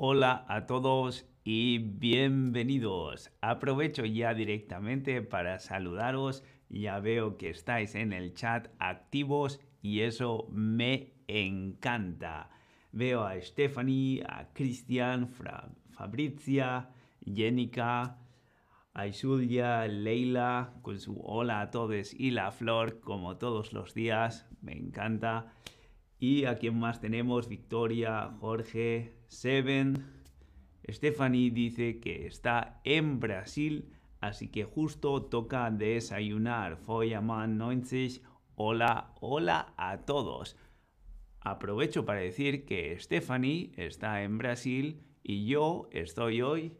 Hola a todos y bienvenidos. Aprovecho ya directamente para saludaros. Ya veo que estáis en el chat activos y eso me encanta. Veo a Stephanie, a Cristian, Fabrizia, Jenica, a Isulia, Leila, con su hola a todos y la flor, como todos los días. Me encanta. Y a quién más tenemos, Victoria, Jorge, Seven. Stephanie dice que está en Brasil, así que justo toca desayunar. Foyaman 90. Hola, hola a todos. Aprovecho para decir que Stephanie está en Brasil y yo estoy hoy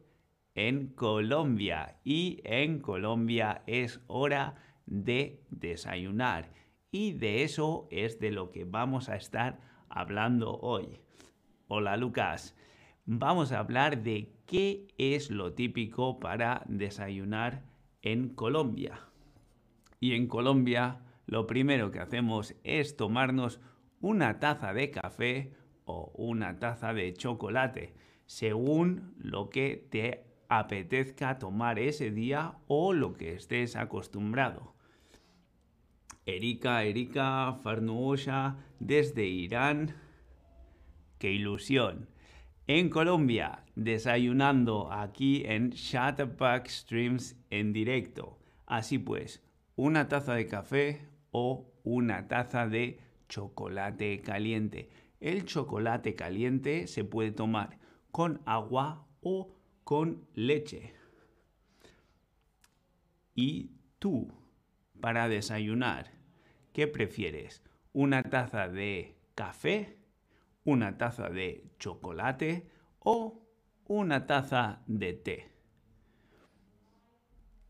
en Colombia. Y en Colombia es hora de desayunar. Y de eso es de lo que vamos a estar hablando hoy. Hola Lucas. Vamos a hablar de qué es lo típico para desayunar en Colombia. Y en Colombia lo primero que hacemos es tomarnos una taza de café o una taza de chocolate, según lo que te apetezca tomar ese día o lo que estés acostumbrado. Erika, Erika Farnuosha desde Irán. ¡Qué ilusión! En Colombia, desayunando aquí en Shutterpack Streams en directo. Así pues, una taza de café o una taza de chocolate caliente. El chocolate caliente se puede tomar con agua o con leche. ¿Y tú, para desayunar, qué prefieres? ¿Una taza de café? ¿Una taza de chocolate? ¿O una taza de té?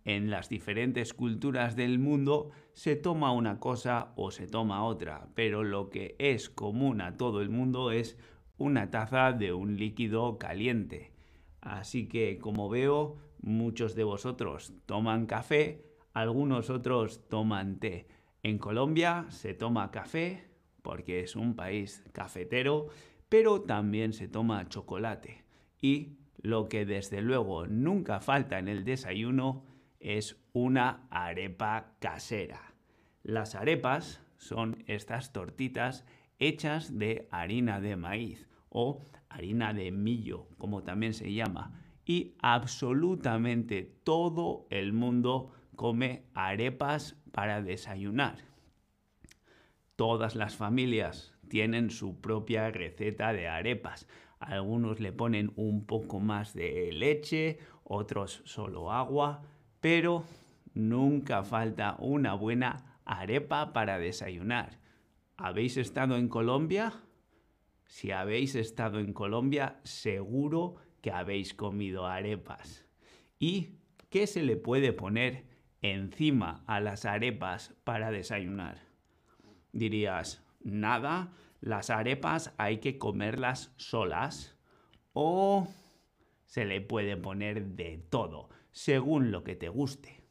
En las diferentes culturas del mundo se toma una cosa o se toma otra, pero lo que es común a todo el mundo es una taza de un líquido caliente. Así que, como veo, muchos de vosotros toman café, algunos otros toman té. En Colombia se toma café porque es un país cafetero, pero también se toma chocolate. Y lo que desde luego nunca falta en el desayuno es una arepa casera. Las arepas son estas tortitas hechas de harina de maíz o harina de millo, como también se llama. Y absolutamente todo el mundo come arepas para desayunar. Todas las familias tienen su propia receta de arepas. Algunos le ponen un poco más de leche, otros solo agua, pero nunca falta una buena arepa para desayunar. ¿Habéis estado en Colombia? Si habéis estado en Colombia, seguro que habéis comido arepas. ¿Y qué se le puede poner encima a las arepas para desayunar? Dirías, nada, las arepas hay que comerlas solas o se le puede poner de todo, según lo que te guste.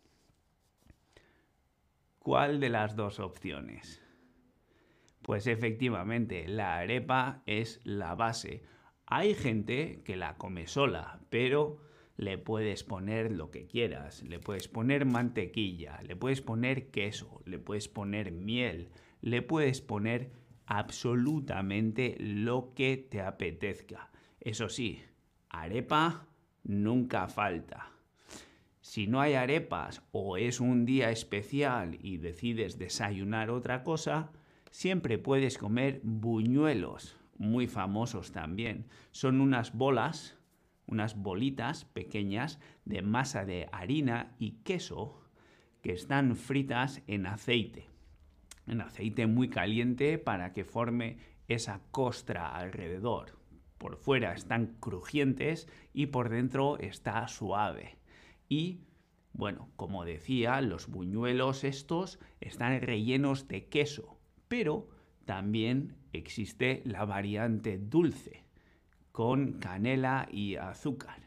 ¿Cuál de las dos opciones? Pues efectivamente, la arepa es la base. Hay gente que la come sola, pero le puedes poner lo que quieras. Le puedes poner mantequilla, le puedes poner queso, le puedes poner miel, le puedes poner absolutamente lo que te apetezca. Eso sí, arepa nunca falta. Si no hay arepas o es un día especial y decides desayunar otra cosa, siempre puedes comer buñuelos, muy famosos también. Son unas bolas, unas bolitas pequeñas de masa de harina y queso que están fritas en aceite. En aceite muy caliente para que forme esa costra alrededor. Por fuera están crujientes y por dentro está suave. Y bueno, como decía, los buñuelos estos están rellenos de queso pero también existe la variante dulce con canela y azúcar,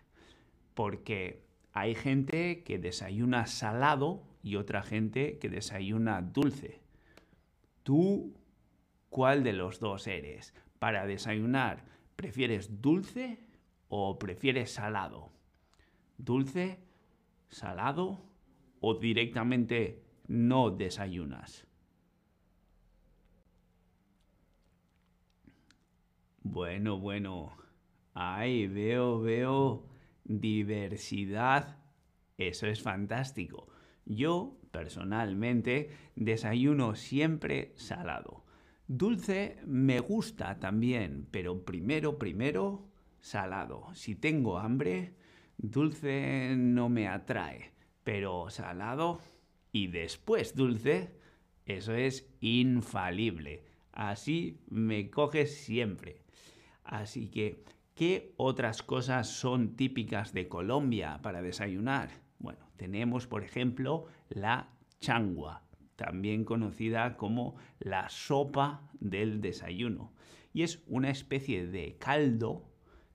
porque hay gente que desayuna salado y otra gente que desayuna dulce. ¿Tú cuál de los dos eres? Para desayunar, ¿prefieres dulce o prefieres salado? ¿Dulce? ¿Salado? ¿O directamente no desayunas? Bueno, bueno. Ay, veo, veo diversidad. Eso es fantástico. Yo, personalmente, desayuno siempre salado. Dulce me gusta también, pero primero, primero, salado. Si tengo hambre, dulce no me atrae, pero salado y después dulce, eso es infalible. Así me coges siempre. Así que, ¿qué otras cosas son típicas de Colombia para desayunar? Bueno, tenemos, por ejemplo, la changua, también conocida como la sopa del desayuno. Y es una especie de caldo,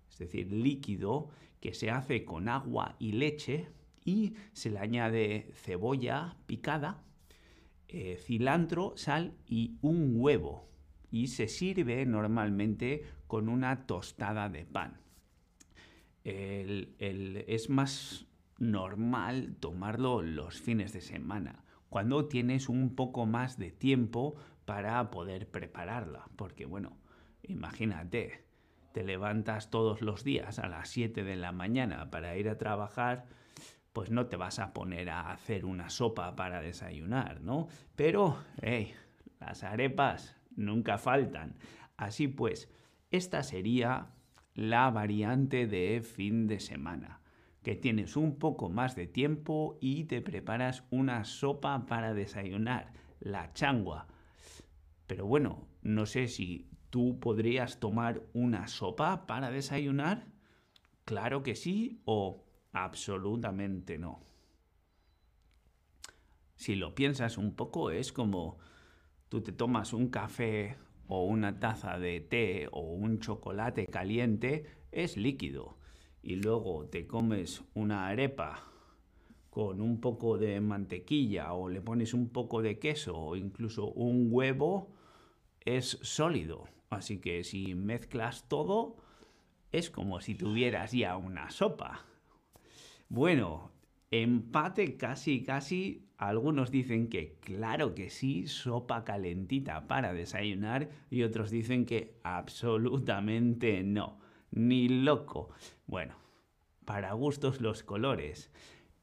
es decir, líquido, que se hace con agua y leche y se le añade cebolla picada, eh, cilantro, sal y un huevo. Y se sirve normalmente con una tostada de pan. es más normal tomarlo los fines de semana, cuando tienes un poco más de tiempo para poder prepararla. Porque bueno, imagínate, te levantas todos los días a las 7 de la mañana para ir a trabajar, pues no te vas a poner a hacer una sopa para desayunar, ¿no? Pero, hey, las arepas nunca faltan. Así pues, esta sería la variante de fin de semana, que tienes un poco más de tiempo y te preparas una sopa para desayunar, la changua. Pero bueno, no sé si tú podrías tomar una sopa para desayunar. Claro que sí o absolutamente no. Si lo piensas un poco, es como tú te tomas un café o una taza de té o un chocolate caliente, es líquido. Y luego te comes una arepa con un poco de mantequilla o le pones un poco de queso o incluso un huevo, es sólido. Así que si mezclas todo, es como si tuvieras ya una sopa. Bueno, empate casi, casi algunos dicen que claro que sí, sopa calentita para desayunar y otros dicen que absolutamente no, ni loco. Bueno, para gustos los colores.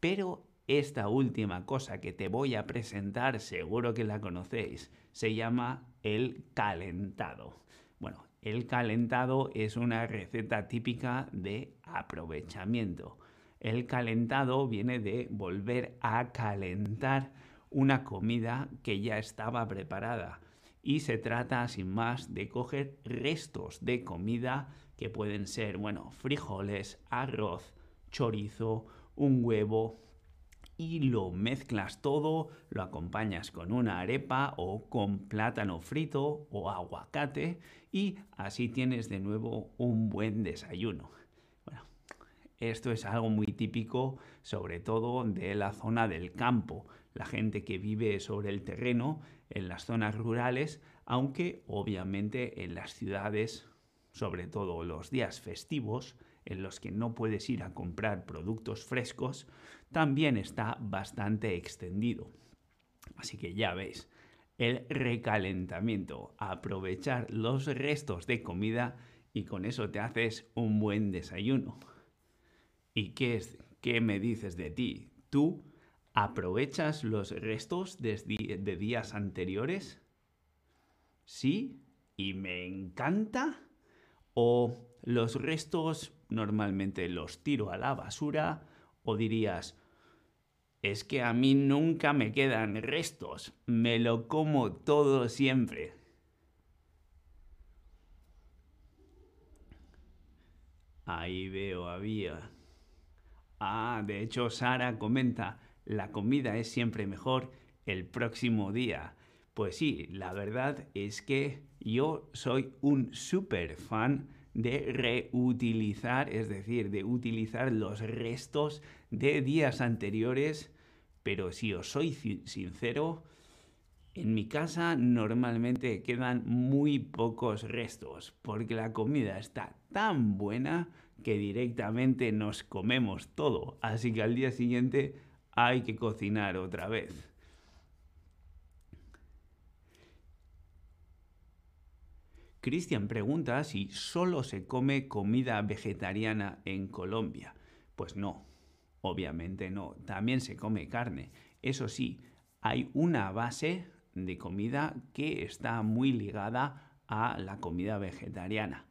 Pero esta última cosa que te voy a presentar, seguro que la conocéis, se llama el calentado. Bueno, el calentado es una receta típica de aprovechamiento. El calentado viene de volver a calentar una comida que ya estaba preparada y se trata sin más de coger restos de comida que pueden ser, bueno, frijoles, arroz, chorizo, un huevo y lo mezclas todo, lo acompañas con una arepa o con plátano frito o aguacate y así tienes de nuevo un buen desayuno. Esto es algo muy típico, sobre todo de la zona del campo, la gente que vive sobre el terreno, en las zonas rurales, aunque obviamente en las ciudades, sobre todo los días festivos, en los que no puedes ir a comprar productos frescos, también está bastante extendido. Así que ya veis, el recalentamiento, aprovechar los restos de comida y con eso te haces un buen desayuno. ¿Y qué, es, qué me dices de ti? ¿Tú aprovechas los restos de, de días anteriores? ¿Sí? ¿Y me encanta? ¿O los restos normalmente los tiro a la basura? ¿O dirías, es que a mí nunca me quedan restos, me lo como todo siempre? Ahí veo, había Ah, de hecho Sara comenta, la comida es siempre mejor el próximo día. Pues sí, la verdad es que yo soy un súper fan de reutilizar, es decir, de utilizar los restos de días anteriores, pero si os soy sincero, en mi casa normalmente quedan muy pocos restos, porque la comida está tan buena que directamente nos comemos todo. Así que al día siguiente hay que cocinar otra vez. Cristian pregunta si solo se come comida vegetariana en Colombia. Pues no, obviamente no. También se come carne. Eso sí, hay una base de comida que está muy ligada a la comida vegetariana.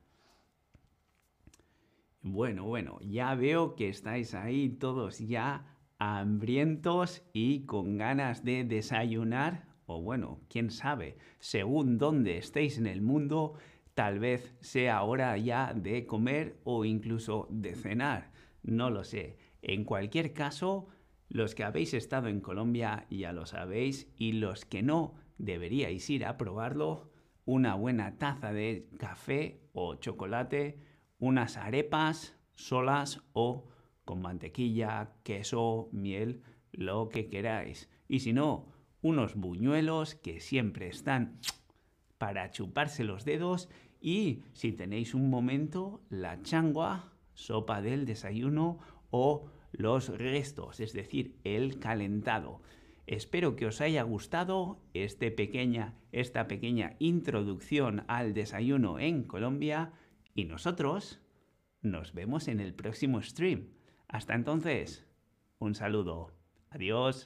Bueno, bueno, ya veo que estáis ahí todos ya hambrientos y con ganas de desayunar o bueno, quién sabe, según dónde estéis en el mundo, tal vez sea hora ya de comer o incluso de cenar, no lo sé. En cualquier caso, los que habéis estado en Colombia ya lo sabéis y los que no, deberíais ir a probarlo. Una buena taza de café o chocolate, unas arepas solas o con mantequilla, queso, miel, lo que queráis. Y si no, unos buñuelos que siempre están para chuparse los dedos y si tenéis un momento, la changua, sopa del desayuno o los restos, es decir, el calentado. Espero que os haya gustado este pequeña, esta pequeña introducción al desayuno en Colombia y nosotros nos vemos en el próximo stream. Hasta entonces, un saludo. Adiós.